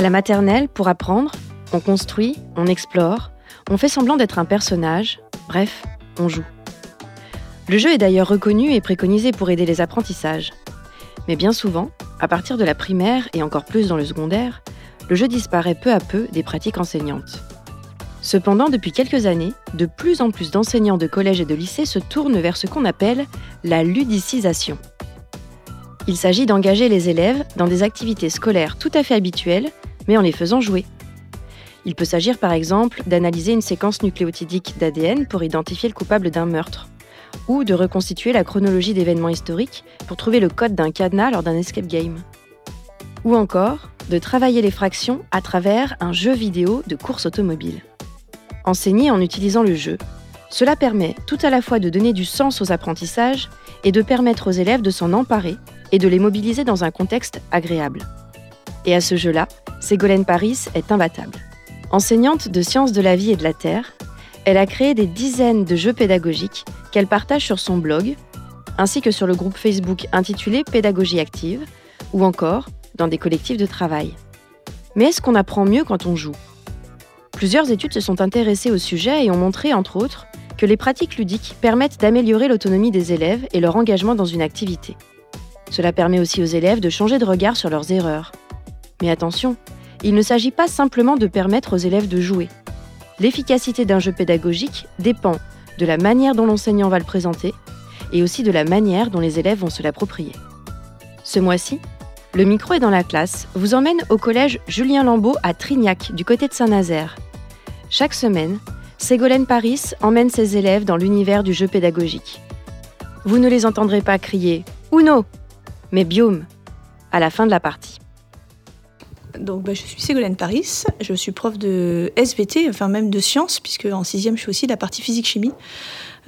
À la maternelle, pour apprendre, on construit, on explore, on fait semblant d'être un personnage, bref, on joue. Le jeu est d'ailleurs reconnu et préconisé pour aider les apprentissages. Mais bien souvent, à partir de la primaire et encore plus dans le secondaire, le jeu disparaît peu à peu des pratiques enseignantes. Cependant, depuis quelques années, de plus en plus d'enseignants de collège et de lycée se tournent vers ce qu'on appelle la ludicisation. Il s'agit d'engager les élèves dans des activités scolaires tout à fait habituelles, mais en les faisant jouer. Il peut s'agir par exemple d'analyser une séquence nucléotidique d'ADN pour identifier le coupable d'un meurtre, ou de reconstituer la chronologie d'événements historiques pour trouver le code d'un cadenas lors d'un escape game. Ou encore de travailler les fractions à travers un jeu vidéo de course automobile. Enseigner en utilisant le jeu, cela permet tout à la fois de donner du sens aux apprentissages et de permettre aux élèves de s'en emparer et de les mobiliser dans un contexte agréable. Et à ce jeu-là, Ségolène Paris est imbattable. Enseignante de sciences de la vie et de la terre, elle a créé des dizaines de jeux pédagogiques qu'elle partage sur son blog, ainsi que sur le groupe Facebook intitulé Pédagogie active, ou encore dans des collectifs de travail. Mais est-ce qu'on apprend mieux quand on joue? Plusieurs études se sont intéressées au sujet et ont montré, entre autres, que les pratiques ludiques permettent d'améliorer l'autonomie des élèves et leur engagement dans une activité. Cela permet aussi aux élèves de changer de regard sur leurs erreurs. Mais attention, il ne s'agit pas simplement de permettre aux élèves de jouer. L'efficacité d'un jeu pédagogique dépend de la manière dont l'enseignant va le présenter et aussi de la manière dont les élèves vont se l'approprier. Ce mois-ci, le micro est dans la classe vous emmène au collège Julien Lambeau à Trignac, du côté de Saint-Nazaire. Chaque semaine, Ségolène Paris emmène ses élèves dans l'univers du jeu pédagogique. Vous ne les entendrez pas crier Uno, mais Biome à la fin de la partie. Donc, bah, je suis Ségolène Paris, je suis prof de SVT, enfin même de sciences, puisque en sixième, je fais aussi la partie physique-chimie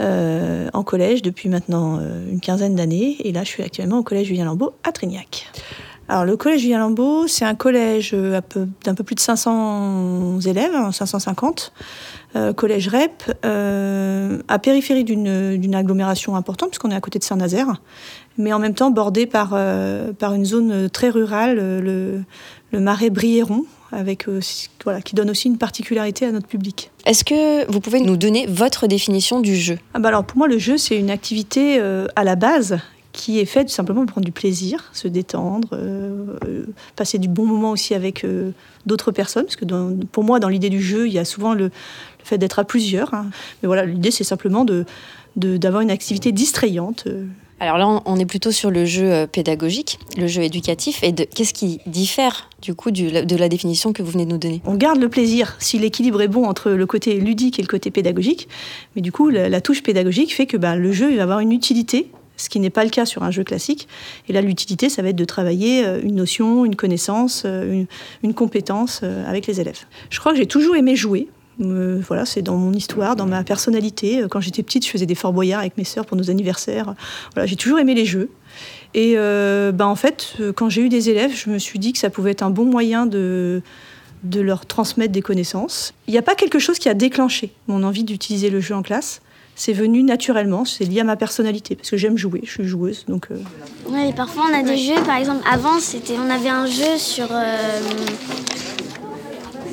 euh, en collège depuis maintenant euh, une quinzaine d'années. Et là, je suis actuellement au collège Julien Lambeau à Trignac. Alors, le collège Julien Lambeau, c'est un collège euh, d'un peu plus de 500 élèves, 550, hein, collège REP, à périphérie d'une agglomération importante, puisqu'on est à côté de Saint-Nazaire, mais en même temps bordé par, par une zone très rurale, le, le marais Briéron, avec, voilà, qui donne aussi une particularité à notre public. Est-ce que vous pouvez nous donner votre définition du jeu? Ah bah alors Pour moi, le jeu, c'est une activité à la base qui est fait tout simplement pour prendre du plaisir, se détendre, euh, euh, passer du bon moment aussi avec euh, d'autres personnes, parce que pour moi, dans l'idée du jeu, il y a souvent le, fait d'être à plusieurs. Hein. Mais voilà, l'idée, c'est simplement de, d'avoir une activité distrayante. Alors là, on est plutôt sur le jeu pédagogique, le jeu éducatif. Et qu'est-ce qui diffère du coup de la définition que vous venez de nous donner? On garde le plaisir si l'équilibre est bon entre le côté ludique et le côté pédagogique. Mais du coup, la, touche pédagogique fait que bah, le jeu va avoir une utilité ce qui n'est pas le cas sur un jeu classique. Et là, l'utilité, ça va être de travailler euh, une notion, une connaissance, euh, une, compétence euh, avec les élèves. Je crois que j'ai toujours aimé jouer. Voilà, c'est dans mon histoire, dans ma personnalité. Quand j'étais petite, je faisais des Fort Boyard avec mes sœurs pour nos anniversaires. Voilà, j'ai toujours aimé les jeux. Et bah, en fait, quand j'ai eu des élèves, je me suis dit que ça pouvait être un bon moyen de, de leur transmettre des connaissances. Il n'y a pas quelque chose qui a déclenché mon envie d'utiliser le jeu en classe c'est venu naturellement, c'est lié à ma personnalité, parce que j'aime jouer, je suis joueuse. Donc, euh. ouais, parfois on a des jeux, par exemple, avant, c'était, on avait un jeu sur.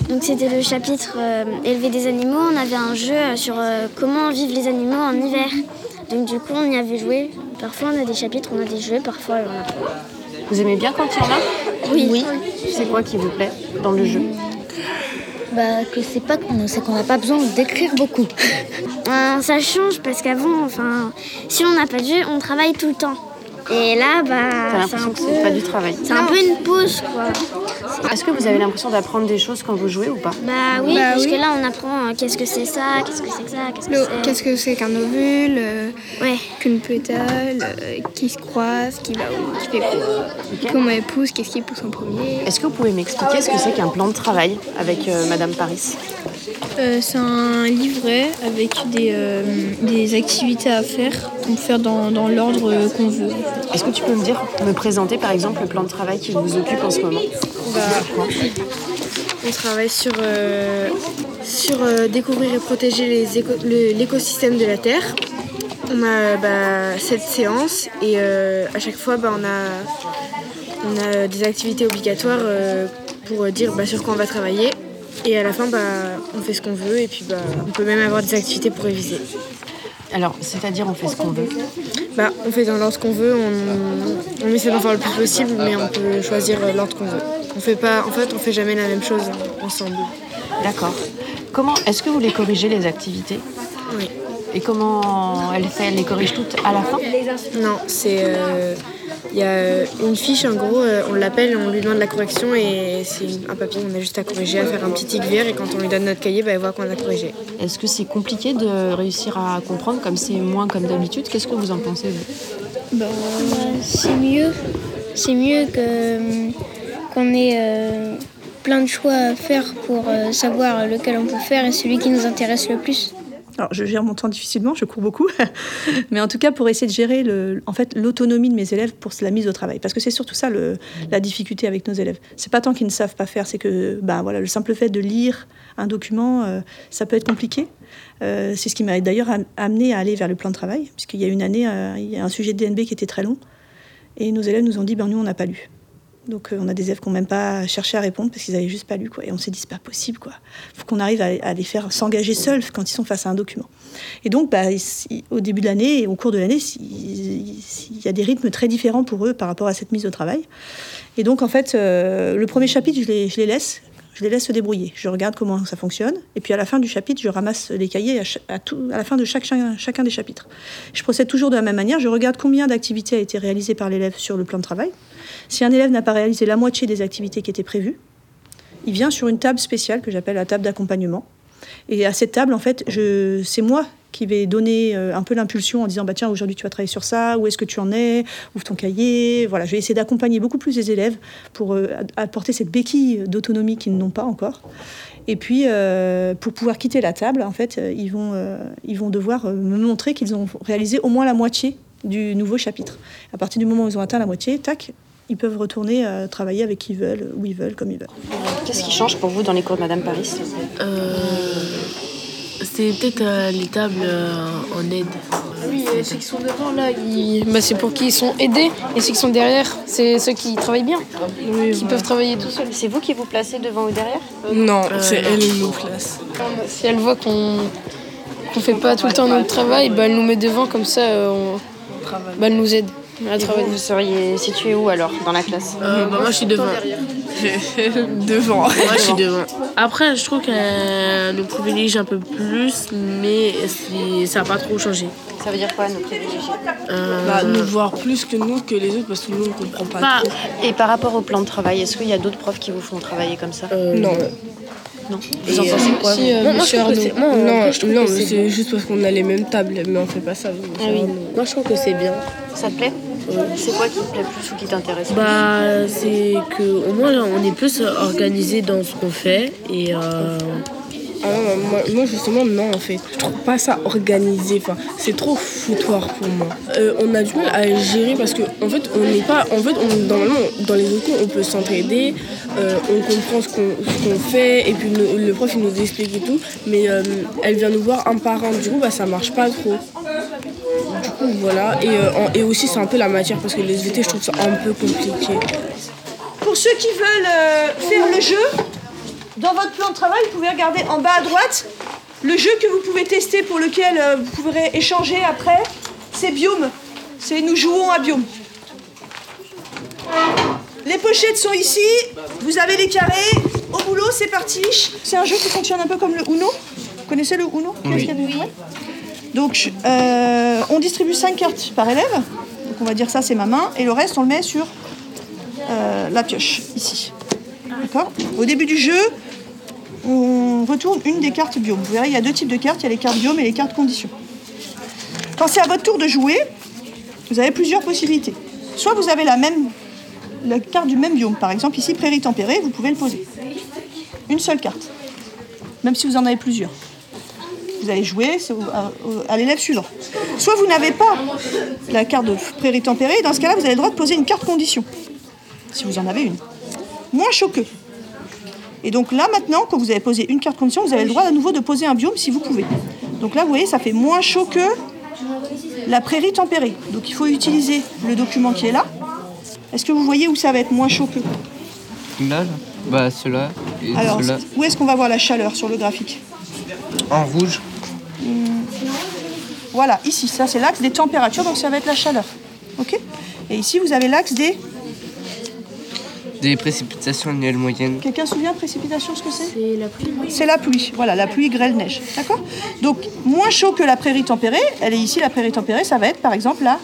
Euh, donc c'était le chapitre euh, Élever des animaux, on avait un jeu sur comment vivent les animaux en hiver. Donc du coup, on y avait joué. Parfois on a des chapitres, on a des jeux, parfois on a Vous aimez bien quand il y en a? Oui. oui. C'est quoi qui vous plaît dans le jeu? Bah, que c'est pas c'est qu'on n'a pas besoin d'écrire beaucoup. Euh, ça change parce qu'avant, enfin, si on n'a pas de jeu, on travaille tout le temps. Et là, bah, T'as c'est un l'impression que peu, c'est pas du travail. c'est un peu une pause, quoi. Est-ce que vous avez l'impression d'apprendre des choses quand vous jouez ou pas? Bah oui, Bah parce oui. que là, on apprend euh, qu'est-ce que c'est ça, qu'est-ce que c'est que ça, qu'est-ce que c'est. Qu'est-ce que c'est qu'un ovule, euh, Ouais. qu'une pétale, euh, qui se croise, qui va où, qui fait quoi, comment elle pousse, qu'est-ce qui pousse en premier. Est-ce que vous pouvez m'expliquer ce que c'est qu'un plan de travail avec euh, Madame Paris? Euh, c'est un livret avec des, euh, des activités à faire, qu'on peut faire dans, dans l'ordre qu'on veut. Est-ce que tu peux me dire, me présenter par exemple le plan de travail qui vous occupe en ce moment On travaille sur, euh, sur découvrir et protéger le- l'écosystème de la Terre. On a bah, cette séance et à chaque fois bah, on, a, on a des activités obligatoires pour dire bah, sur quoi on va travailler. Et à la fin, bah, on fait ce qu'on veut et puis bah, on peut même avoir des activités pour réviser. Alors, c'est-à-dire on fait ce qu'on veut Bah, on fait dans l'ordre qu'on veut, on, on essaie d'en faire le plus possible, mais on peut choisir l'ordre qu'on veut. On fait pas, en fait, on fait jamais la même chose ensemble. D'accord. Comment est-ce que vous les corrigez les activités? Oui. Et comment elle fait Elle les corrige toutes à la fin? Non, c'est. euh, Il y a une fiche, en gros, euh, on l'appelle, on lui demande la correction et c'est un papier, on a juste à corriger, à faire un petit tic vert et quand on lui donne notre cahier, bah, elle voit qu'on a corrigé. Est-ce que c'est compliqué de réussir à comprendre comme c'est moins comme d'habitude? Qu'est-ce que vous en pensez vous? Bah, c'est mieux. C'est mieux que qu'on ait euh, plein de choix à faire pour euh, savoir lequel on peut faire et celui qui nous intéresse le plus. Alors, je gère mon temps difficilement, je cours beaucoup, mais en tout cas pour essayer de gérer en fait l'autonomie de mes élèves pour la mise au travail, parce que c'est surtout ça la difficulté avec nos élèves. C'est pas tant qu'ils ne savent pas faire, c'est que ben voilà le simple fait de lire un document, euh, ça peut être compliqué. Euh, c'est ce qui m'a d'ailleurs am- amené à aller vers le plan de travail, puisqu'il y a une année, euh, il y a un sujet de DNB qui était très long, et nos élèves nous ont dit ben nous on n'a pas lu. Donc euh, on a des élèves qui n'ont même pas cherché à répondre parce qu'ils n'avaient juste pas lu. Quoi. Et on s'est dit, c'est pas possible. quoi. faut qu'on arrive à, les faire s'engager seuls quand ils sont face à un document. Et donc, bah, si- au début de l'année et au cours de l'année, si- il y a des rythmes très différents pour eux par rapport à cette mise au travail. Et donc, en fait, euh, le premier chapitre, je les laisse. Je les laisse se débrouiller. Je regarde comment ça fonctionne. Et puis à la fin du chapitre, je ramasse les cahiers à, la fin de chacun des chapitres. Je procède toujours de la même manière. Je regarde combien d'activités a été réalisées par l'élève sur le plan de travail. Si un élève n'a pas réalisé la moitié des activités qui étaient prévues, il vient sur une table spéciale que j'appelle la table d'accompagnement. Et à cette table, en fait, je, c'est moi qui vais donner euh, un peu l'impulsion en disant bah tiens aujourd'hui tu vas travailler sur ça où est-ce que tu en es ouvre ton cahier voilà. Je vais essayer d'accompagner beaucoup plus les élèves pour euh, apporter cette béquille d'autonomie qu'ils n'ont pas encore. Et puis euh, pour pouvoir quitter la table en fait ils vont ils vont devoir me montrer qu'ils ont réalisé au moins la moitié du nouveau chapitre. À partir du moment où ils ont atteint la moitié tac ils peuvent retourner euh, travailler avec qui ils veulent où ils veulent comme ils veulent Qu'est-ce qui change pour vous dans les cours de Madame Paris? Euh, c'est peut-être euh, les tables euh, en aide. Oui, ceux qui sont devant là, ils- bah, c'est pour qu'ils sont aidés et ceux qui sont derrière, c'est ceux qui travaillent bien, qui peuvent travailler tout seuls. C'est vous qui vous placez devant ou derrière? Non, Euh, c'est elle qui nous place. Si elle voit qu'on qu'on fait pas tout le temps notre travail, bah, elle nous met devant comme ça, on- bah, elle nous aide. Vous, vous seriez situé où alors dans la classe Euh, bah, moi je suis devant. devant. Moi je suis devant. Après je trouve qu'elle nous privilégie un peu plus, mais ça n'a pas trop changé. Ça veut dire quoi nous privilégier? Euh, Bah, nous voir plus que nous, que les autres, parce que nous, on comprend pas Pas- trop. Et par rapport au plan de travail, est-ce qu'il y a d'autres profs qui vous font travailler comme ça? Non. Non. Vous Et, en pensez euh, quoi si, euh, vous monsieur moi, je trouve que Arnaud. c'est- moi, Non, après, je trouve non, c'est juste parce qu'on a les mêmes tables, mais on fait pas ça. Ah oui. Moi je trouve que c'est bien. Ça te plaît? C'est quoi qui te plaît plus ou qui t'intéresse Bah, c'est que au moins là, on est plus organisé dans ce qu'on fait et. euh, Ah non, moi, moi, justement non en fait. Je trouve pas ça organisé. Enfin, c'est trop foutoir pour moi. Euh, on a du mal à gérer parce que en fait on n'est pas. En fait, on, normalement dans les autres cours on peut s'entraider, euh, on comprend ce qu'on fait et puis le prof il nous explique et tout. Mais euh, elle vient nous voir un par un. Du coup bah ça marche pas trop. Voilà et, euh, en- et aussi c'est un peu la matière parce que les SVT je trouve ça un peu compliqué. Pour ceux qui veulent euh, faire le jeu, dans votre plan de travail, vous pouvez regarder en bas à droite le jeu que vous pouvez tester pour lequel euh, vous pourrez échanger après. C'est Biome. C'est Nous jouons à Biome. Les pochettes sont ici. Vous avez les carrés. Au boulot, c'est parti. C'est un jeu qui fonctionne un peu comme le Uno. Vous connaissez le Uno? Oui. Donc, euh, on distribue 5 cartes par élève. Donc, on va dire ça c'est ma main, et le reste on le met sur euh, la pioche, ici. D'accord? Au début du jeu, on retourne une des cartes biome. Vous verrez, il y a deux types de cartes, il y a les cartes biome et les cartes conditions. Quand c'est à votre tour de jouer, vous avez plusieurs possibilités. Soit vous avez la même la carte du même biome, par exemple ici prairie tempérée, vous pouvez le poser. Une seule carte, même si vous en avez plusieurs. Vous allez jouer à, l'élève suivant. Soit vous n'avez pas la carte de prairie tempérée, dans ce cas-là, vous avez le droit de poser une carte condition, si vous en avez une. Moins choqueux. Et donc là, maintenant, quand vous avez posé une carte condition, vous avez le droit à nouveau de poser un biome si vous pouvez. Donc là, vous voyez, ça fait moins chaud que la prairie tempérée. Donc il faut utiliser le document qui est là. Est-ce que vous voyez où ça va être moins chaud que? Là, là. Bah, cela et Alors, où est-ce qu'on va voir la chaleur sur le graphique? En rouge. Hmm. Voilà, ici, ça c'est l'axe des températures, donc ça va être la chaleur. Ok? Et ici, vous avez l'axe des des précipitations annuelles moyennes. Quelqu'un se souvient précipitation ce que c'est? C'est la pluie. C'est la pluie, voilà, la pluie, grêle, neige. D'accord? Donc moins chaud que la prairie tempérée, elle est ici la prairie tempérée, ça va être par exemple la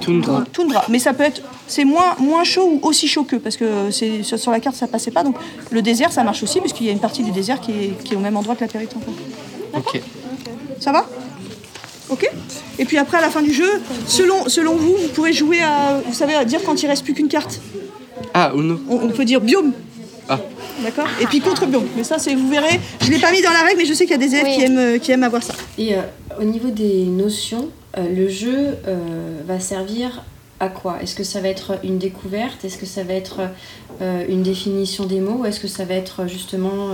toundra. Toundra. Mais ça peut être c'est moins, moins chaud ou aussi chaud que parce que c'est sur la carte ça passait pas. Donc le désert ça marche aussi puisqu'il y a une partie du désert qui est, qui est au même endroit que la prairie tempérée. Ok. Ça va Ok Et puis après à la fin du jeu, selon, selon vous, vous pourrez jouer à vous savez à dire quand il reste plus qu'une carte. Ah, ou non. On, peut dire biome. Ah. D'accord Et puis contre biome. Mais ça, c'est, vous verrez, je ne l'ai pas mis dans la règle, mais je sais qu'il y a des élèves qui, aiment, euh, qui aiment avoir ça. Et euh, au niveau des notions, euh, le jeu va servir quoi? Est-ce que ça va être une découverte? Est-ce que ça va être une définition des mots? Est-ce que ça va être justement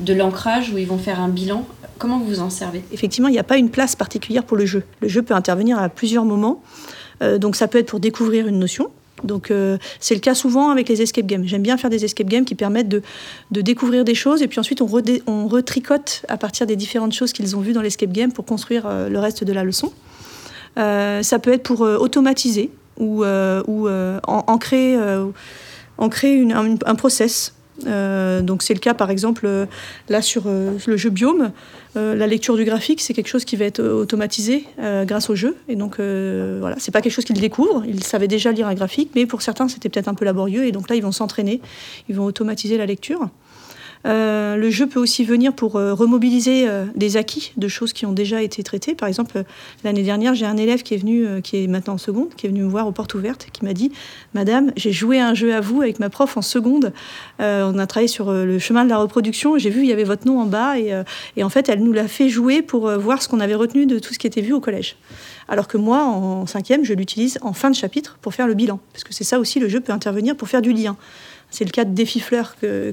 de l'ancrage où ils vont faire un bilan? Comment vous vous en servez? Effectivement, il n'y a pas une place particulière pour le jeu. Le jeu peut intervenir à plusieurs moments. donc ça peut être pour découvrir une notion, donc euh, c'est le cas souvent avec les escape games. J'aime bien faire des escape games qui permettent de, découvrir des choses et puis ensuite on, retricote à partir des différentes choses qu'ils ont vues dans l'escape game pour construire euh, le reste de la leçon. Euh, ça peut être pour automatiser ou, ou ancrer, un process euh, donc c'est le cas par exemple euh, là sur euh, le jeu Biome. la lecture du graphique, c'est quelque chose qui va être automatisé grâce au jeu. Et donc voilà, c'est pas quelque chose qu'ils découvrent. Ils savaient déjà lire un graphique, mais pour certains c'était peut-être un peu laborieux. Et donc là, ils vont s'entraîner, ils vont automatiser la lecture. Euh, le jeu peut aussi venir pour euh, remobiliser euh, des acquis de choses qui ont déjà été traitées. Par exemple, l'année dernière, j'ai un élève qui est venu, qui est maintenant en seconde, qui est venu me voir aux portes ouvertes, qui m'a dit Madame, j'ai joué un jeu à vous avec ma prof en seconde. on a travaillé sur le chemin de la reproduction. J'ai vu, il y avait votre nom en bas. Et, et en fait, elle nous l'a fait jouer pour voir ce qu'on avait retenu de tout ce qui était vu au collège. Alors que moi, en cinquième, je l'utilise en fin de chapitre pour faire le bilan. Parce que c'est ça aussi, le jeu peut intervenir pour faire du lien. C'est le cas de défi fleur que,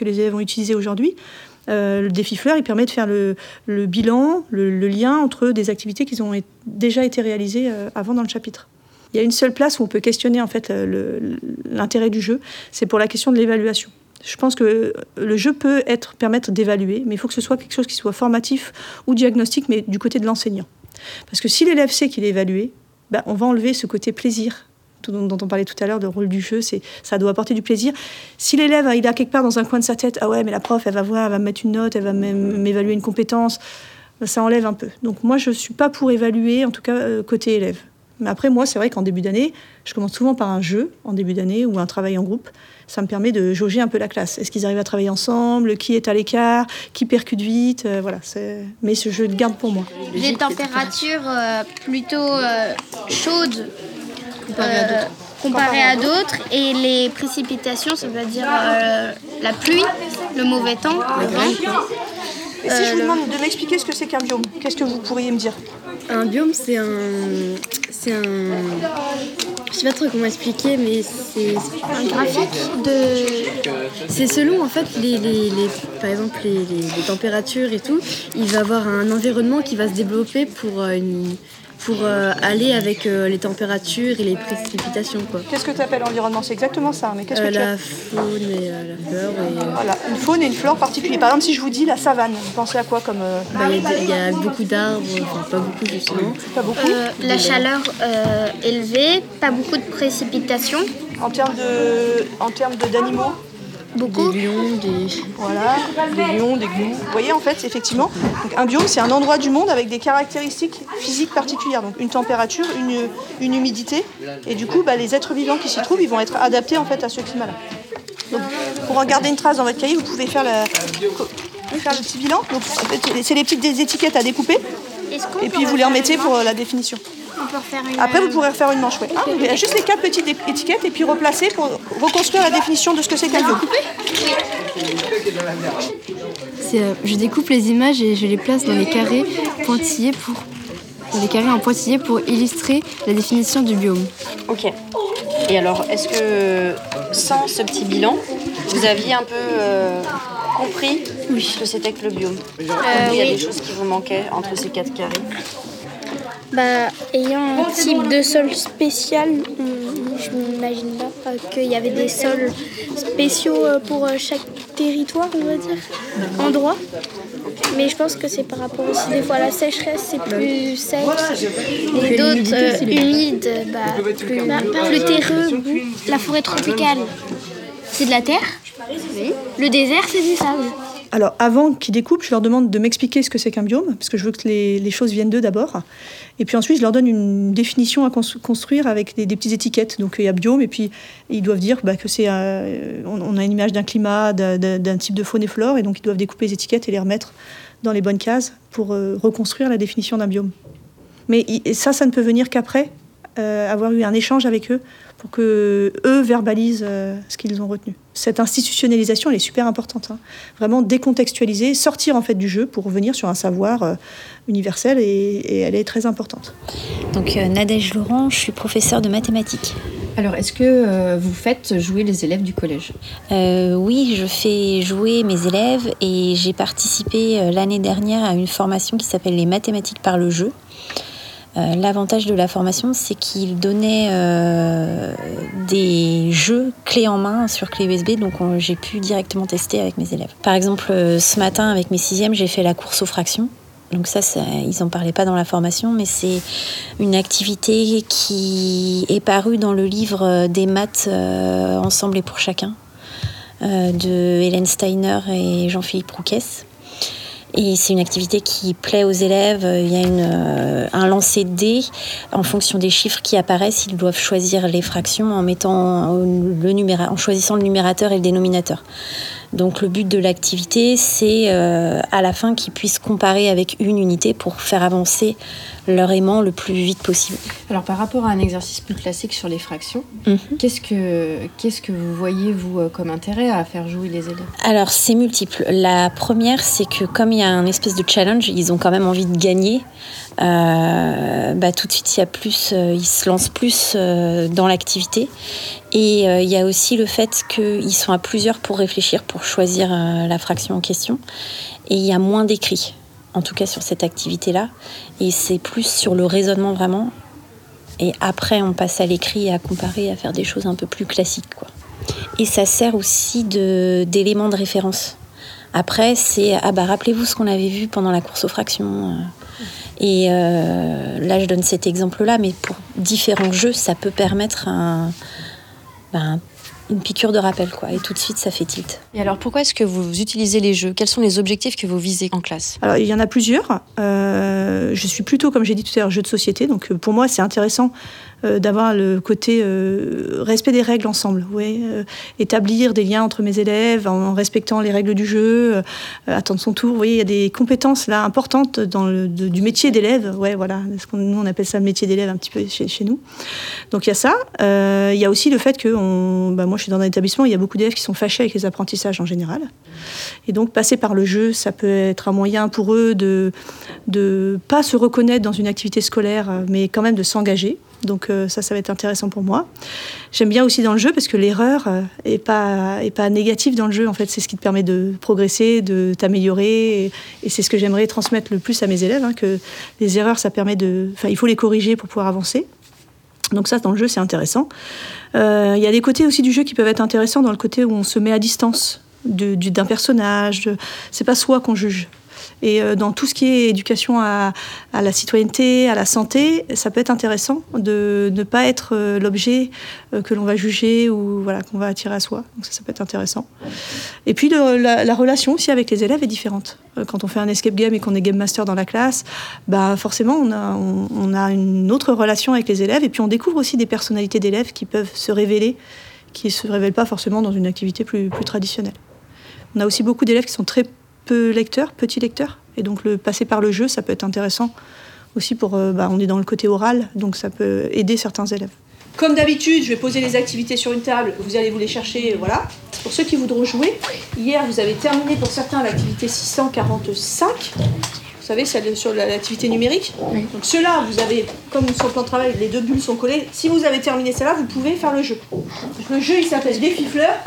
les élèves ont utilisé aujourd'hui. Euh, le défi fleur, il permet de faire le, bilan, le, lien entre des activités qui ont déjà été réalisées euh, avant dans le chapitre. Il y a une seule place où on peut questionner en fait l'intérêt du jeu, c'est pour la question de l'évaluation. Je pense que le jeu peut être, permettre d'évaluer, mais il faut que ce soit quelque chose qui soit formatif ou diagnostique, mais du côté de l'enseignant. Parce que si l'élève sait qu'il est évalué, ben, on va enlever ce côté plaisir dont, on parlait tout à l'heure, le rôle du jeu, c'est ça doit apporter du plaisir. Si l'élève, il a quelque part dans un coin de sa tête, ah ouais, mais la prof, elle va voir, elle va me mettre une note, elle va m'évaluer une compétence, ben, ça enlève un peu. Donc moi, je ne suis pas pour évaluer, en tout cas euh, côté élève. Mais après, moi, c'est vrai qu'en début d'année, je commence souvent par un jeu en début d'année ou un travail en groupe. Ça me permet de jauger un peu la classe. Est-ce qu'ils arrivent à travailler ensemble? Qui est à l'écart? Qui percute vite? Euh, Voilà. Mais ce jeu le garde pour moi. Les températures euh, plutôt chaudes comparé à d'autres. Et les précipitations, ça veut dire euh, la pluie, le mauvais temps, le vent. Et si je vous euh, demande de m'expliquer ce que c'est qu'un biome, qu'est-ce que vous pourriez me dire Un biome, c'est un. C'est un. Je sais pas trop comment expliquer, mais c'est un graphique de. C'est selon en fait les, les, par exemple les, les, températures et tout, il va avoir un environnement qui va se développer pour euh, une pour euh, aller avec euh, les températures et les précipitations. Qu'est-ce que tu appelles environnement? C'est exactement ça. Mais qu'est-ce que euh, tu La faune et la flore. Voilà, une faune et une flore particulière. Par exemple, si je vous dis la savane, vous pensez à quoi comme bah, Il y, a beaucoup d'arbres, enfin pas beaucoup justement. Pas beaucoup. la chaleur élevée, pas beaucoup de précipitations. En termes de, en termes d'animaux? Beaucoup. Des lions, des... Voilà, des lions, des gnous. Vous voyez, en fait, effectivement, donc, un biome, c'est un endroit du monde avec des caractéristiques physiques particulières. Donc une température, une, une humidité. Et du coup, bah, les êtres vivants qui s'y trouvent, ils vont être adaptés en fait à ce climat-là. Donc, pour en garder une trace dans votre cahier, vous pouvez faire, la, faire le petit bilan. Donc, en fait, c'est les petites des étiquettes à découper. Et puis vous les remettez pour euh, la définition. On peut refaire une... Après, vous pourrez refaire une manche. ouais. Ah, il y a juste les quatre petites étiquettes et puis replacer pour reconstruire la définition de ce que c'est qu'un biome. C'est, euh, je découpe les images et je les place dans les carrés pointillés pour dans les carrés en pointillés pour illustrer la définition du biome. Ok. Et alors, est-ce que sans ce petit bilan, vous aviez un peu euh, compris ce que c'était que le biome? Il y a Euh, oui. des choses qui vous manquaient entre ces quatre carrés? Bah, ayant un type de sol spécial, je m'imagine pas qu'il y avait des sols spéciaux euh, pour euh, chaque territoire, on va dire, endroit. Mais je pense que c'est par rapport aussi des fois à la sécheresse, c'est plus sec. Et d'autres euh, humides, bah, plus, plus terreux. La forêt tropicale, c'est de la terre. Le désert, c'est du sable. Alors, avant qu'ils découpent, je leur demande de m'expliquer ce que c'est qu'un biome, parce que je veux que les, choses viennent d'eux d'abord. Et puis ensuite, je leur donne une définition à cons- construire avec des, petites étiquettes. Donc, il y a biome, et puis ils doivent dire bah, que c'est. euh, on, a une image d'un climat, d'un- type de faune et flore, et donc ils doivent découper les étiquettes et les remettre dans les bonnes cases pour euh, reconstruire la définition d'un biome. Mais ça, ça ne peut venir qu'après euh, avoir eu un échange avec eux pour que eux verbalisent euh, ce qu'ils ont retenu. Cette institutionnalisation, elle est super importante. hein. Vraiment décontextualiser, sortir en fait du jeu pour revenir sur un savoir euh, universel et, et elle est très importante. Donc euh, Nadège Laurent, je suis professeure de mathématiques. Alors, est-ce que euh, vous faites jouer les élèves du collège? Euh, oui, je fais jouer mes élèves et j'ai participé euh, l'année dernière à une formation qui s'appelle les mathématiques par le jeu. Euh, L'avantage de la formation, c'est qu'il donnait euh, des jeux clés en main sur clé USB, donc on- j'ai pu directement tester avec mes élèves. Par exemple, euh, ce matin, avec mes sixièmes, j'ai fait la course aux fractions. Donc ça, ils n'en parlaient pas dans la formation, mais c'est une activité qui est parue dans le livre des maths ensemble et pour chacun de Hélène Steiner et Jean-Philippe Rouquès. Et c'est une activité qui plaît aux élèves. Il y a euh, un lancer de dés. En fonction des chiffres qui apparaissent, ils doivent choisir les fractions en, mettant le en choisissant le numérateur et le dénominateur. Donc le but de l'activité, c'est euh, à la fin qu'ils puissent comparer avec une unité pour faire avancer leur aimant le plus vite possible. Alors, par rapport à un exercice plus classique sur les fractions, Mhm. qu'est-ce que qu'est-ce que vous voyez vous euh, comme intérêt à faire jouer les élèves? Alors, c'est multiple. La première, c'est que comme il y a un espèce de challenge, ils ont quand même envie de gagner. Euh, bah, tout de suite, il y a plus, euh, ils se lancent plus euh, dans l'activité. Et il y a aussi le fait qu'ils sont à plusieurs pour réfléchir, pour choisir la fraction en question. Et il y a moins d'écrits, en tout cas sur cette activité-là. Et c'est plus sur le raisonnement vraiment. Et après, on passe à l'écrit, à comparer, à faire des choses un peu plus classiques. Quoi. Et ça sert aussi de- d'élément de, référence. Après, c'est ah bah rappelez-vous ce qu'on avait vu pendant la course aux fractions. Et euh, là, je donne cet exemple-là, mais pour différents jeux, ça peut permettre un, ben, une piqûre de rappel, quoi. Et tout de suite, ça fait tilt. Et alors, pourquoi est-ce que vous utilisez les jeux? Quels sont les objectifs que vous visez en classe? Alors, il y en a plusieurs. Euh, je suis plutôt, comme j'ai dit tout à l'heure, jeu de société. Donc, euh, pour moi, c'est intéressant euh, d'avoir le côté euh, respect des règles ensemble. Ouais, euh, établir des liens entre mes élèves en, respectant les règles du jeu, attendre son tour. Vous voyez, il y a des compétences là importantes dans le, du métier d'élève. Ouais, voilà. Ce qu'on- Nous, on appelle ça le métier d'élève un petit peu chez, chez nous. Donc, il y a ça. Il y a aussi le fait que, on, bah, moi, je suis dans un établissement, il y a beaucoup d'élèves qui sont fâchés avec les apprentissages en général. Et donc, passer par le jeu, ça peut être un moyen pour eux de de pas se reconnaître dans une activité scolaire, mais quand même de s'engager. Donc euh, ça, ça va être intéressant pour moi. J'aime bien aussi dans le jeu parce que l'erreur euh, est pas est pas négative dans le jeu. En fait, c'est ce qui te permet de progresser, de t'améliorer, et, c'est ce que j'aimerais transmettre le plus à mes élèves. hein, que les erreurs, ça permet de, enfin, il faut les corriger pour pouvoir avancer. Donc ça, dans le jeu, c'est intéressant. Euh, Il y a des côtés aussi du jeu qui peuvent être intéressants dans le côté où on se met à distance d'un personnage. C'est pas soi qu'on juge. Et euh, dans tout ce qui est éducation à, la citoyenneté, à la santé, ça peut être intéressant de ne pas être euh, l'objet euh, que l'on va juger ou voilà, qu'on va attirer à soi. Donc ça, ça peut être intéressant. Et puis la, la, relation aussi avec les élèves est différente. Quand on fait un escape game et qu'on est game master dans la classe, bah forcément on a, une autre relation avec les élèves et puis on découvre aussi des personnalités d'élèves qui peuvent se révéler, qui ne se révèlent pas forcément dans une activité plus traditionnelle. On a aussi beaucoup d'élèves qui sont très peu lecteurs, petits lecteurs, et donc le passer par le jeu, ça peut être intéressant aussi pour, euh, bah, on est dans le côté oral, donc ça peut aider certains élèves. Comme d'habitude, je vais poser les activités sur une table, vous allez vous les chercher, voilà. Pour ceux qui voudront jouer, hier vous avez terminé pour certains l'activité 645, vous savez, celle sur l'activité numérique. Oui. Donc ceux-là, vous avez, comme sur le plan de travail, les deux bulles sont collées. Si vous avez terminé celle-là, vous pouvez faire le jeu. Donc le jeu, il s'appelle Défi fleurs.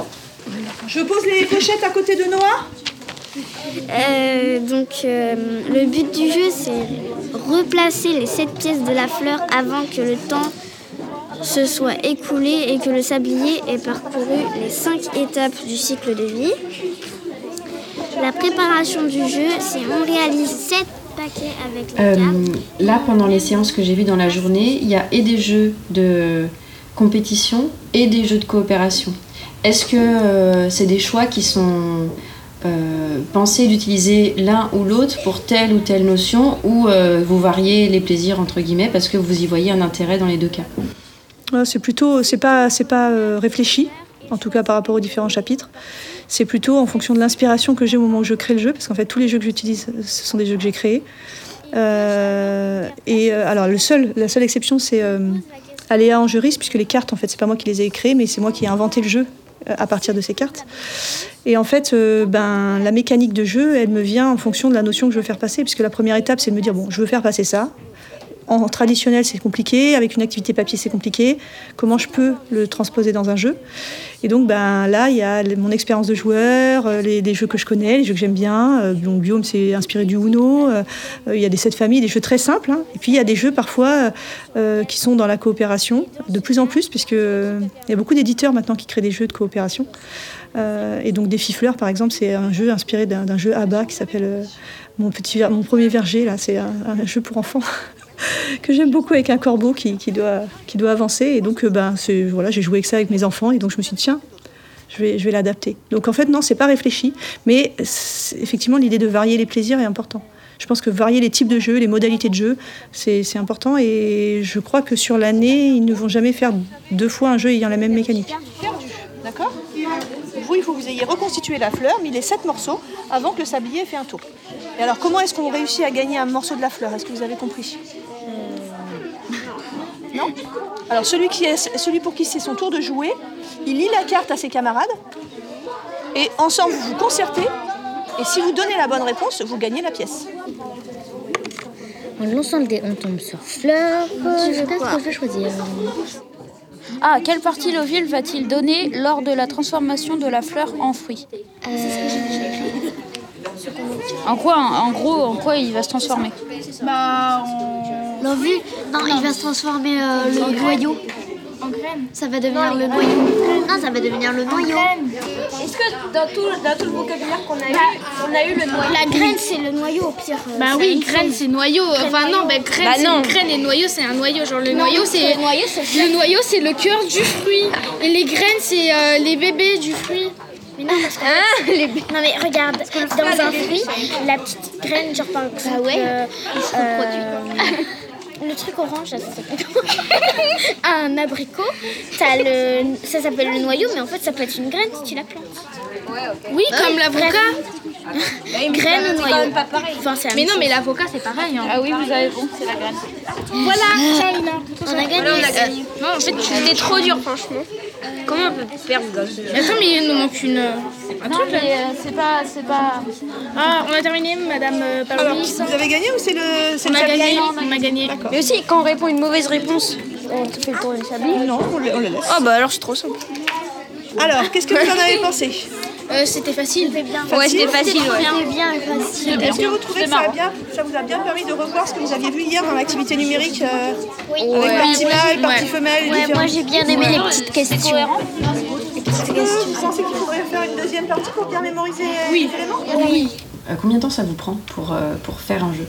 Je pose les pochettes à côté de Noah. Euh, donc euh, le but du jeu c'est replacer les 7 pièces de la fleur avant que le temps se soit écoulé et que le sablier ait parcouru les 5 étapes du cycle de vie. La préparation du jeu c'est on réalise 7 paquets avec les Euh, cartes. là, pendant les séances que j'ai vues dans la journée, il y a et des jeux de compétition et des jeux de coopération. Est-ce que euh, c'est des choix qui sont euh, pensés d'utiliser l'un ou l'autre pour telle ou telle notion ou euh, vous variez les plaisirs entre guillemets parce que vous y voyez un intérêt dans les deux cas Ouais, C'est plutôt, c'est pas, c'est pas euh, réfléchi, en tout cas par rapport aux différents chapitres. C'est plutôt en fonction de l'inspiration que j'ai au moment où je crée le jeu, parce qu'en fait tous les jeux que j'utilise, ce sont des jeux que j'ai créés. Et alors le seul, la seule exception, c'est Aléa en juriste, puisque les cartes, en fait, c'est pas moi qui les ai créées, mais c'est moi qui ai inventé le jeu à partir de ces cartes. Et en fait, euh, ben, la mécanique de jeu, elle me vient en fonction de la notion que je veux faire passer, puisque la première étape, c'est de me dire, bon, je veux faire passer ça. En traditionnel, c'est compliqué. Avec une activité papier, c'est compliqué. Comment je peux le transposer dans un jeu? Et donc, ben, là, il y a mon expérience de joueur, euh, les, les jeux que je connais, les jeux que j'aime bien. Euh, donc, Guillaume s'est inspiré du Uno. Euh, Il y a des sept familles, des jeux très simples. hein. Et puis, il y a des jeux parfois qui sont dans la coopération, de plus en plus, puisque euh, il y a beaucoup d'éditeurs maintenant qui créent des jeux de coopération. Et donc, Défi Fleurs, par exemple, c'est un jeu inspiré d'un jeu ABBA qui s'appelle mon, premier verger. là. C'est un jeu pour enfants que j'aime beaucoup avec un corbeau qui, doit, qui doit avancer. Et donc, euh, ben, voilà, j'ai joué avec ça avec mes enfants. Et donc, je me suis dit, tiens, je vais, je vais l'adapter. Donc, en fait, non, c'est pas réfléchi. Mais effectivement, l'idée de varier les plaisirs est important. Je pense que varier les types de jeux, les modalités de jeu, c'est important. Et je crois que sur l'année, ils ne vont jamais faire deux fois un jeu ayant la même mécanique. D'accord? Vous, il faut que vous ayez reconstitué la fleur, mis les sept morceaux avant que le sablier ait fait un tour. Et alors, comment est-ce qu'on réussit à gagner un morceau de la fleur? Est-ce que vous avez compris? Non Alors, celui, qui est, celui pour qui c'est son tour de jouer, il lit la carte à ses camarades. Et ensemble, vous vous concertez. Et si vous donnez la bonne réponse, vous gagnez la pièce. On lance un dé, on tombe sur fleur. Tu je veux pense quoi qu'on peut choisir. Ah, quelle partie l'ovule va-t-il donner lors de la transformation de la fleur en fruit En quoi, en gros, en quoi il va se transformer? Bah, L'envie Non, il va se transformer euh, le noyau. En graine. Ça va devenir le noyau. Non, ça va devenir le noyau. Est-ce que dans tout, dans tout le vocabulaire qu'on a eu, on a eu le noyau? La graine, c'est le noyau au pire. euh, Bah oui, graine c'est noyau. Enfin non, bah graine Bah c'est non. une graine et noyau c'est un noyau. Genre le Non, noyau le c'est noyau, c'est le noyau c'est le cœur du fruit et les graines c'est euh, les bébés du fruit. Mais non, parce que Non mais regarde, dans un fruit, la petite graine, genre par exemple, Bah ouais. euh, euh, le truc orange, ça s'appelle Un abricot, le, ça s'appelle le noyau, mais en fait ça peut être une graine si tu la plantes. Oui, comme l'avocat. Graine ou c'est quand noyau. même pas pareil. Enfin, c'est la Mais même non, mais l'avocat c'est pareil. hein. Ah oui, vous avez bon, c'est la graine. Voilà, Lina. On a gagné. Voilà, on a gagné. Non, en fait, C'était trop dur, franchement. Comment on peut perdre dans ce jeu Attends, mais il nous manque une. Un Non, truc là. mais euh, c'est pas, c'est pas. Ah, on a terminé, Madame euh, Alors, vous avez gagné ou c'est le. c'est On le a gagné. On a gagné. Mais aussi, quand on répond une mauvaise réponse, on te fait le tour du sablier. Non, on le, on le laisse. Ah bah alors c'est trop simple. Alors, qu'est-ce que vous en avez pensé? Euh, C'était facile. C'était bien. Ouais, c'était facile, ouais. Bien facile. Est-ce que vous trouvez que ça, a bien, ça vous a bien permis de revoir ce que vous aviez vu hier dans l'activité numérique euh, Oui. Avec Ouais. partie mâle, Ouais. partie femelle Ouais, moi j'ai bien aimé les petites questions. Est-ce que vous pensez qu'il faudrait faire une deuxième partie pour bien mémoriser euh, Oui. les éléments Oui. combien de temps ça vous prend pour, pour faire un jeu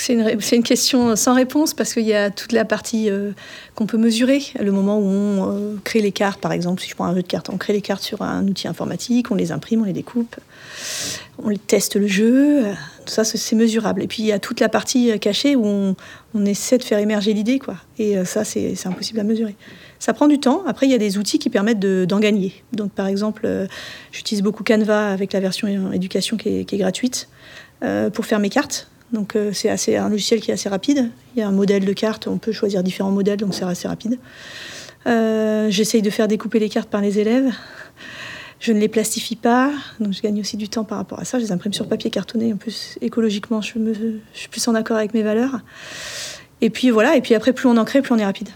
c'est une, question sans réponse parce qu'il y a toute la partie euh, qu'on peut mesurer. Le moment où on euh, crée les cartes, par exemple, si je prends un jeu de cartes, on crée les cartes sur un outil informatique, on les imprime, on les découpe, on teste le jeu, euh, tout ça c'est mesurable. Et puis il y a toute la partie cachée où on, essaie de faire émerger l'idée, quoi. Et ça c'est impossible à mesurer. Ça prend du temps. Après, il y a des outils qui permettent d'en gagner. Donc, par exemple, j'utilise beaucoup Canva avec la version éducation qui est gratuite pour faire mes cartes. Donc euh, c'est assez un logiciel qui est assez rapide. Il y a un modèle de carte, on peut choisir différents modèles, donc c'est assez rapide. Euh, j'essaye de faire découper les cartes par les élèves. Je ne les plastifie pas, donc je gagne aussi du temps par rapport à ça. Je les imprime sur papier cartonné. En plus, écologiquement, je, me, suis plus en accord avec mes valeurs. Et puis voilà, et puis après, plus on en crée, plus on est rapide.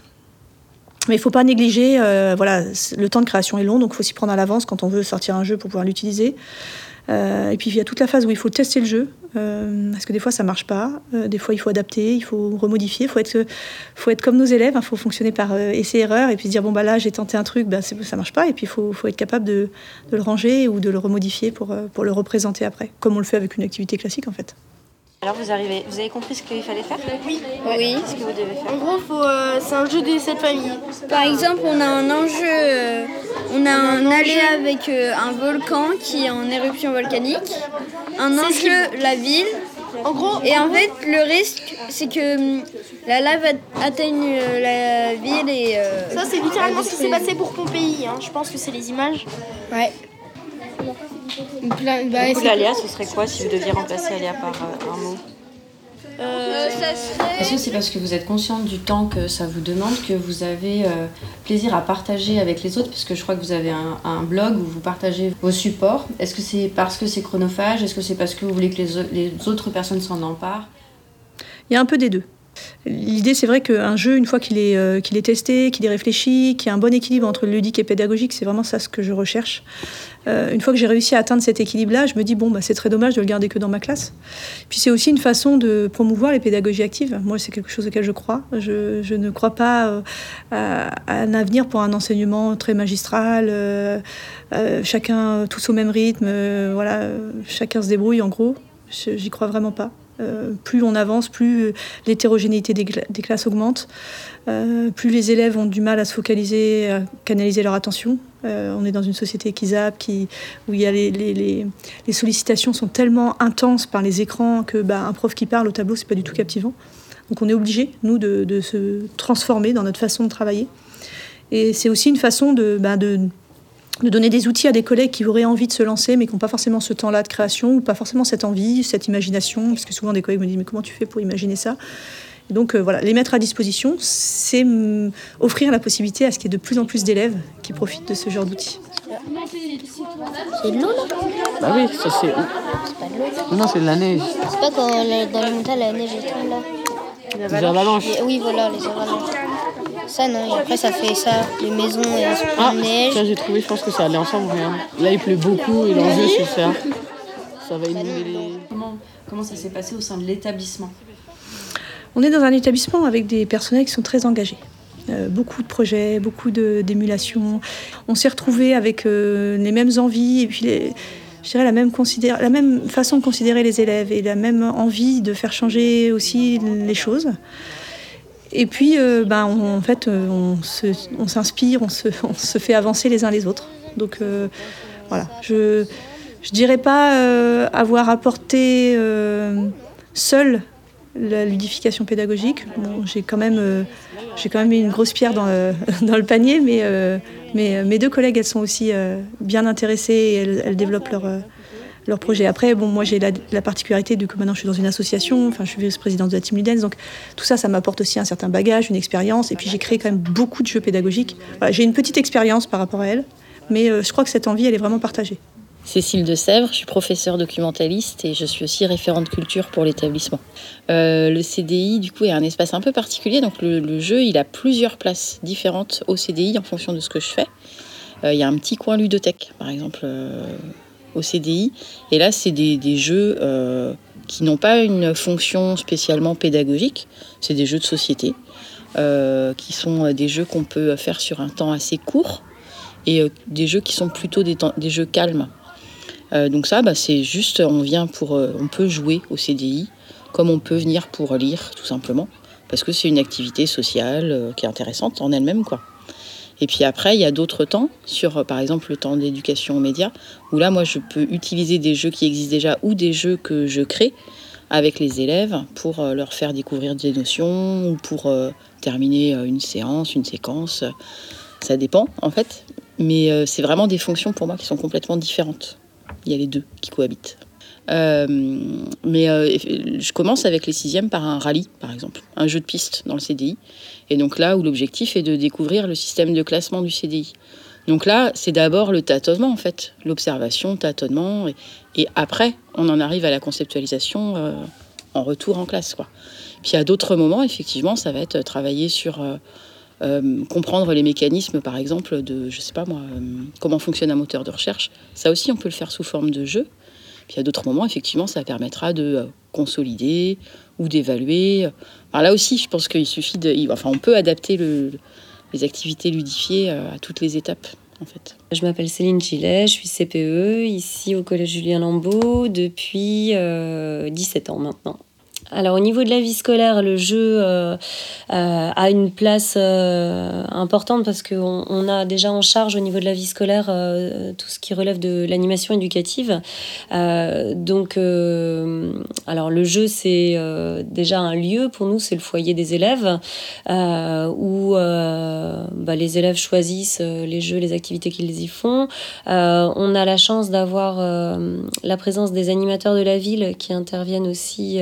Mais il ne faut pas négliger, euh, voilà, le temps de création est long, donc il faut s'y prendre à l'avance quand on veut sortir un jeu pour pouvoir l'utiliser. Et puis il y a toute la phase où il faut tester le jeu, euh, parce que des fois ça marche pas, euh, des fois il faut adapter, il faut remodifier, il faut être, comme nos élèves, il hein, faut fonctionner par essai-erreur et puis se dire bon bah là j'ai tenté un truc, bah, ça marche pas, et puis il faut, être capable de, le ranger ou de le remodifier pour le représenter après, comme on le fait avec une activité classique en fait. Alors vous arrivez, vous avez compris ce qu'il fallait faire? Oui. Oui. Ce que vous devez faire? En gros, euh, c'est un jeu des sept familles. Par exemple, on a un enjeu, euh, on a un, allée avec euh, un volcan qui est en éruption volcanique, un enjeu la ville. En gros, et en, fait, le risque, c'est que hum, la lave atteigne la ville et. ça, c'est littéralement ce qui s'est passé pour Pompéi. Hein. Je pense que c'est les images. Ouais. Plein, bah, du coup, l'aléa, ce serait quoi si vous deviez remplacer aléa par euh, un mot euh, Est-ce que c'est parce que vous êtes consciente du temps que ça vous demande que vous avez euh, plaisir à partager avec les autres? Parce que je crois que vous avez un, un blog où vous partagez vos supports. Est-ce que c'est parce que c'est chronophage? Est-ce que c'est parce que vous voulez que les, les autres personnes s'en emparent? Il y a un peu des deux. L'idée, c'est vrai qu'un jeu, une fois qu'il est, euh, qu'il est testé, qu'il est réfléchi, qu'il y a un bon équilibre entre ludique et pédagogique, c'est vraiment ça ce que je recherche. Euh, une fois que j'ai réussi à atteindre cet équilibre-là, je me dis, bon, bah, c'est très dommage de le garder que dans ma classe. Puis c'est aussi une façon de promouvoir les pédagogies actives. Moi, c'est quelque chose auquel je crois. Je, ne crois pas euh, à, un avenir pour un enseignement très magistral, chacun tous au même rythme, voilà, chacun se débrouille en gros. J'y crois vraiment pas. Euh, plus on avance, plus l'hétérogénéité des, classes augmente, euh, plus les élèves ont du mal à se focaliser, à canaliser leur attention. Euh, on est dans une société qui zappe, qui, où y a les, les, sollicitations sont tellement intenses par les écrans que bah, un prof qui parle au tableau, c'est pas du tout captivant. Donc on est obligé, nous, de, se transformer dans notre façon de travailler. Et c'est aussi une façon de, bah, de de donner des outils à des collègues qui auraient envie de se lancer, mais qui n'ont pas forcément ce temps-là de création, ou pas forcément cette envie, cette imagination, parce que souvent des collègues me disent mais comment tu fais pour imaginer ça? Et Donc euh, voilà, les mettre à disposition, c'est offrir la possibilité à ce qu'il y ait de plus en plus d'élèves qui profitent de ce genre d'outils. C'est de l'eau là? Bah oui, ça c'est. C'est pas de l'eau. Non, c'est de la neige. C'est pas quand dans les montagnes la neige est là. Les avalanches. Oui, voilà, les avalanches. Ça, non. Et après, ça fait ça, les maisons et ah, neige. Ça, j'ai trouvé, je pense que ça allait ensemble. Là, il pleut beaucoup et l'enjeu, c'est ça. Ça va inonder les. Comment, comment ça s'est passé au sein de l'établissement On est dans un établissement avec des personnels qui sont très engagés. Euh, beaucoup de projets, beaucoup d'émulation. On s'est retrouvés avec euh, les mêmes envies et puis les, je dirais la même, la même façon de considérer les élèves et la même envie de faire changer aussi les choses. Et puis, euh, ben, en fait, euh, on, s'inspire, on se, on fait avancer les uns les autres. Donc, euh, voilà. Je ne dirais pas avoir apporté seul la ludification pédagogique. j'ai quand même, j'ai quand même mis une grosse pierre dans le, panier, mais, mes deux collègues, elles sont aussi bien intéressées et elles développent leur leur projet. Après, bon, moi j'ai la, particularité de que maintenant je suis dans une association, enfin je suis vice-présidente de la Team Ludens, donc tout ça, ça m'apporte aussi un certain bagage, une expérience, et puis j'ai créé quand même beaucoup de jeux pédagogiques. j'ai une petite expérience par rapport à elle, mais euh, je crois que cette envie, elle est vraiment partagée. Cécile de Sèvres, je suis professeure documentaliste et je suis aussi référente culture pour l'établissement. Euh, le CDI, du coup, est un espace un peu particulier, donc le, jeu, il a plusieurs places différentes au CDI en fonction de ce que je fais. Euh, il y a un petit coin ludothèque, par exemple, au CDI. Et là, c'est des, jeux euh, qui n'ont pas une fonction spécialement pédagogique. C'est des jeux de société, euh, qui sont des jeux qu'on peut faire sur un temps assez court et euh, des jeux qui sont plutôt des, des jeux calmes. donc ça, bah, c'est juste, on vient pour, on peut jouer au CDI, comme on peut venir pour lire, tout simplement, parce que c'est une activité sociale qui est intéressante en elle-même, quoi. Et puis après, il y a d'autres temps, sur par exemple le temps d'éducation aux médias, où là, moi, je peux utiliser des jeux qui existent déjà ou des jeux que je crée avec les élèves pour euh, leur faire découvrir des notions ou pour euh, terminer euh, une séance, une séquence. Ça dépend en fait, mais c'est vraiment des fonctions pour moi qui sont complètement différentes. Il y a les deux qui cohabitent. Mais je commence avec les sixièmes par un rallye, par exemple, un jeu de piste dans le CDI. Et donc là où l'objectif est de découvrir le système de classement du CDI. Donc là, c'est d'abord le tâtonnement, en fait, l'observation, tâtonnement, et, après, on en arrive à la conceptualisation euh, en retour en classe. Puis à d'autres moments, effectivement, ça va être travailler sur euh, euh, comprendre les mécanismes, par exemple, de, je sais pas moi, comment fonctionne un moteur de recherche. Ça aussi, on peut le faire sous forme de jeu. Puis à d'autres moments, effectivement, ça permettra de consolider ou d'évaluer. Là aussi, je pense qu'il suffit de, enfin, on peut adapter le les activités ludifiées euh, à toutes les étapes. En fait. Je m'appelle Céline Gillet, je suis CPE ici au Collège Julien Lambeau depuis 17 euh, ans maintenant. Alors au niveau de la vie scolaire, le jeu euh, euh, a une place euh, importante parce qu'on on a déjà en charge au niveau de la vie scolaire tout ce qui relève de l'animation éducative. donc, alors le jeu c'est déjà un lieu pour nous, c'est le foyer des élèves où bah, les élèves choisissent les jeux, les activités qu'ils y font. on a la chance d'avoir la présence des animateurs de la ville qui interviennent aussi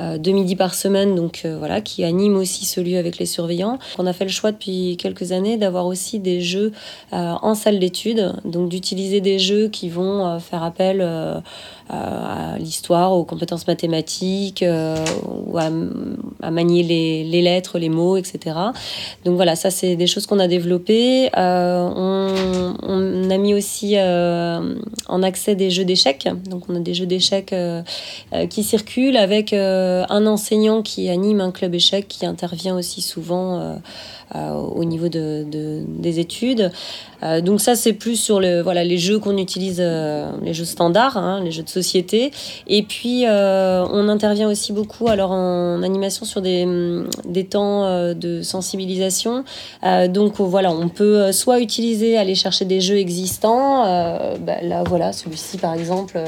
euh, deux midis par semaine, donc euh, voilà, qui anime aussi ce lieu avec les surveillants. On a fait le choix depuis quelques années d'avoir aussi des jeux euh, en salle d'études, donc d'utiliser des jeux qui vont faire appel à l'histoire, aux compétences mathématiques, ou à, manier les, lettres, les mots, etc. Donc voilà, ça c'est des choses qu'on a développées. On, a mis aussi en accès des jeux d'échecs, donc on a des jeux d'échecs qui circulent avec un enseignant qui anime un club échec qui intervient aussi souvent euh, euh, au niveau de, des études. donc ça c'est plus sur le, voilà, les jeux qu'on utilise, les jeux standards, hein, les jeux de société. Et puis on intervient aussi beaucoup alors en animation sur des, des temps de sensibilisation. donc voilà, on peut soit utiliser, aller chercher des jeux existants. Bah, là voilà, celui-ci par exemple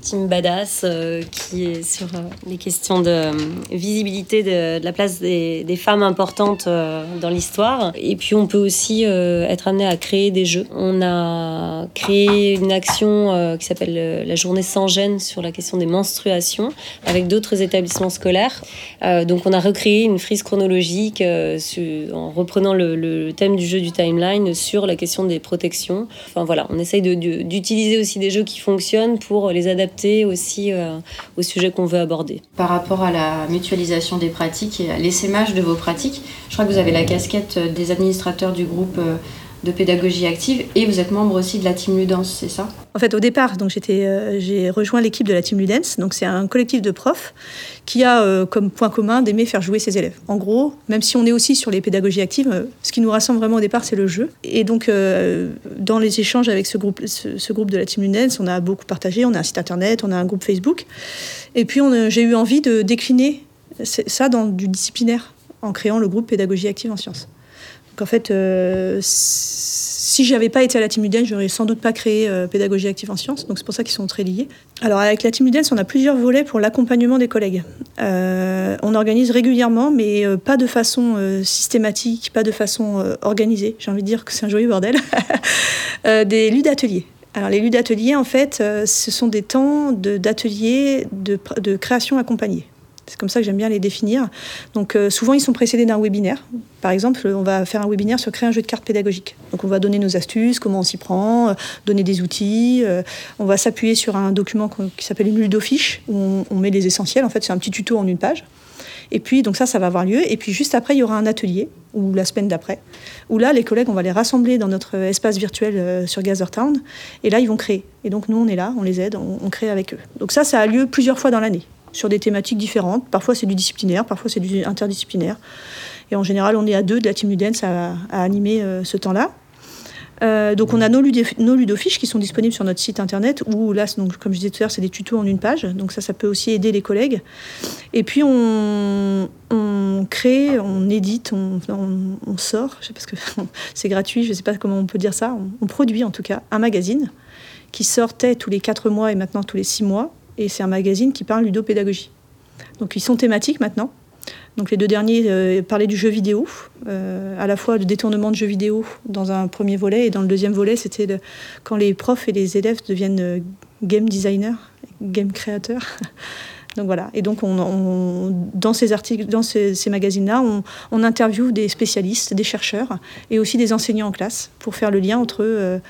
Team Badass euh, qui est sur euh, les questions de euh, visibilité de, la place des, femmes importantes dans l'histoire. Et puis on peut aussi être amené à créer des jeux. On a créé une action qui s'appelle la journée sans gêne sur la question des menstruations avec d'autres établissements scolaires. donc on a recréé une frise chronologique en reprenant le, thème du jeu du timeline sur la question des protections. Enfin voilà, on essaye d'utiliser aussi des jeux qui fonctionnent pour les adapter aussi euh, au sujet qu'on veut aborder. Par rapport à la mutualisation des pratiques et à l'essaimage de vos pratiques, je crois que vous avez la casquette des administrateurs du groupe euh, de pédagogie active et vous êtes membre aussi de la Team Ludens, c'est ça? En fait, au départ, donc euh, j'ai rejoint l'équipe de la Team Ludens. Donc c'est un collectif de profs qui a euh, comme point commun d'aimer faire jouer ses élèves. En gros, même si on est aussi sur les pédagogies actives, euh, ce qui nous rassemble vraiment au départ, c'est le jeu. Et donc, dans les échanges avec ce groupe, ce, groupe de la Team Ludens, on a beaucoup partagé. On a un site internet, on a un groupe Facebook. Et puis, j'ai eu envie de décliner ça dans du disciplinaire en créant le groupe pédagogie active en sciences. Donc en fait, euh, si j'avais pas été à la Team Udens, j'aurais sans doute pas créé euh, pédagogie active en sciences. Donc c'est pour ça qu'ils sont très liés. Alors avec la Team Udens, on a plusieurs volets pour l'accompagnement des collègues. Euh, on organise régulièrement, mais pas de façon systématique, pas de façon organisée. J'ai envie de dire que c'est un joyeux bordel. des luttes d'ateliers. Alors les luttes d'ateliers, en fait, ce sont des temps d'ateliers de, de création accompagnée. C'est comme ça que j'aime bien les définir. Donc euh, souvent, ils sont précédés d'un webinaire. Par exemple, on va faire un webinaire sur créer un jeu de cartes pédagogique. Donc on va donner nos astuces, comment on s'y prend, euh, donner des outils. Euh, on va s'appuyer sur un document qui s'appelle une ludofiche, où on, met les essentiels. En fait, c'est un petit tuto en une page. Et puis, donc ça, ça va avoir lieu. Et puis, juste après, il y aura un atelier, ou la semaine d'après, où là, les collègues, on va les rassembler dans notre espace virtuel sur Gathertown. Et là, ils vont créer. Et donc, nous, on est là, on les aide, on crée avec eux. Donc ça, ça a lieu plusieurs fois dans l'année sur des thématiques différentes. Parfois c'est du disciplinaire, parfois c'est du interdisciplinaire. Et en général, on est à deux de la team Udens à, animer euh, ce temps-là. Euh, donc on a nos, nos, ludofiches qui sont disponibles sur notre site internet où là, donc, comme je disais tout à l'heure, c'est des tutos en une page. Donc ça, ça peut aussi aider les collègues. Et puis on, crée, on édite, on, sort, je sais pas que c'est gratuit, je ne sais pas comment on peut dire ça, on, produit en tout cas un magazine qui sortait tous les quatre mois et maintenant tous les six mois. Et c'est un magazine qui parle ludopédagogie. Donc ils sont thématiques maintenant. Donc les deux derniers euh, parlaient du jeu vidéo, euh, à la fois le détournement de jeux vidéo dans un premier volet et dans le deuxième volet c'était quand les profs et les élèves deviennent euh, game designers, game créateurs. donc voilà. Et donc on, dans ces articles, dans ces, magazines-là, on, on, interviewe des spécialistes, des chercheurs et aussi des enseignants en classe pour faire le lien entre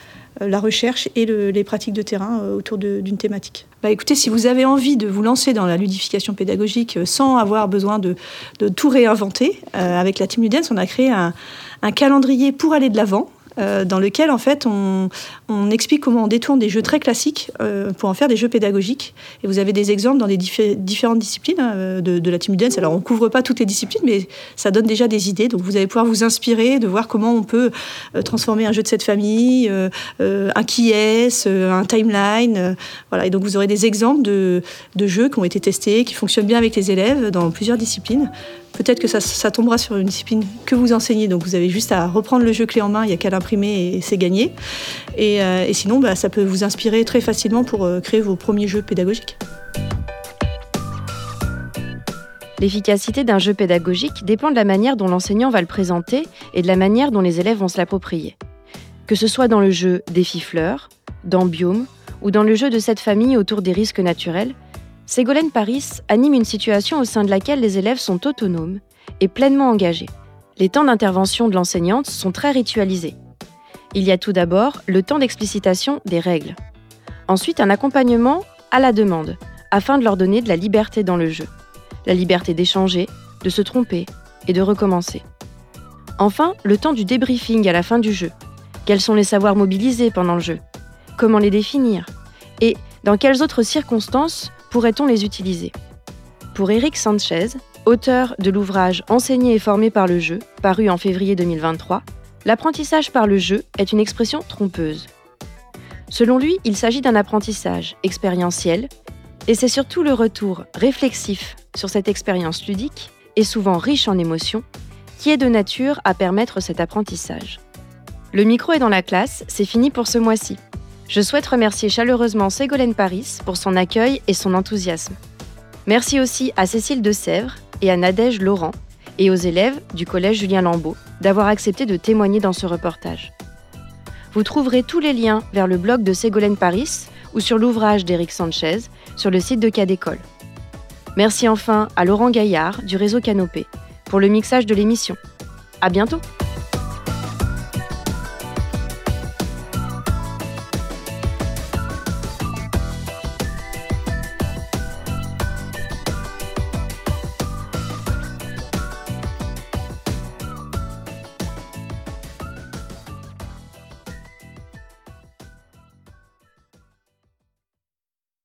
la recherche et les pratiques de terrain euh, autour d'une thématique. Bah écoutez, si vous avez envie de vous lancer dans la ludification pédagogique euh, sans avoir besoin de, tout réinventer, avec la Team Ludens, on a créé un calendrier pour aller de l'avant euh, dans lequel en fait on, explique comment on détourne des jeux très classiques euh, pour en faire des jeux pédagogiques. Et vous avez des exemples dans des différentes disciplines hein, de, la Team Dance. Alors on couvre pas toutes les disciplines, mais ça donne déjà des idées. Donc vous allez pouvoir vous inspirer de voir comment on peut euh, transformer un jeu de cette famille, un qui est, un timeline. voilà. Et donc vous aurez des exemples de jeux qui ont été testés, qui fonctionnent bien avec les élèves dans plusieurs disciplines. Peut-être que ça, tombera sur une discipline que vous enseignez, donc vous avez juste à reprendre le jeu clé en main, il n'y a qu'à l'imprimer et c'est gagné. Et, euh, sinon, bah, ça peut vous inspirer très facilement pour euh, créer vos premiers jeux pédagogiques. L'efficacité d'un jeu pédagogique dépend de la manière dont l'enseignant va le présenter et de la manière dont les élèves vont se l'approprier. Que ce soit dans le jeu Défi fleurs, dans Biome ou dans le jeu de cette famille autour des risques naturels, Ségolène Paris anime une situation au sein de laquelle les élèves sont autonomes et pleinement engagés. Les temps d'intervention de l'enseignante sont très ritualisés. Il y a tout d'abord le temps d'explicitation des règles. Ensuite, un accompagnement à la demande, afin de leur donner de la liberté dans le jeu. La liberté d'échanger, de se tromper et de recommencer. Enfin, le temps du débriefing à la fin du jeu. Quels sont les savoirs mobilisés pendant le jeu? Comment les définir? Et dans quelles autres circonstances pourrait-on les utiliser? Pour Eric Sanchez, auteur de l'ouvrage Enseigné et formé par le jeu, paru en février 2023, l'apprentissage par le jeu est une expression trompeuse. Selon lui, il s'agit d'un apprentissage expérientiel, et c'est surtout le retour réflexif sur cette expérience ludique, et souvent riche en émotions, qui est de nature à permettre cet apprentissage. Le micro est dans la classe, c'est fini pour ce mois-ci. Je souhaite remercier chaleureusement Ségolène Paris pour son accueil et son enthousiasme. Merci aussi à Cécile de Sèvres et à Nadège Laurent et aux élèves du collège Julien Lambeau d'avoir accepté de témoigner dans ce reportage. Vous trouverez tous les liens vers le blog de Ségolène Paris ou sur l'ouvrage d'Éric Sanchez sur le site de Cas d'école. Merci enfin à Laurent Gaillard du réseau Canopé pour le mixage de l'émission. À bientôt!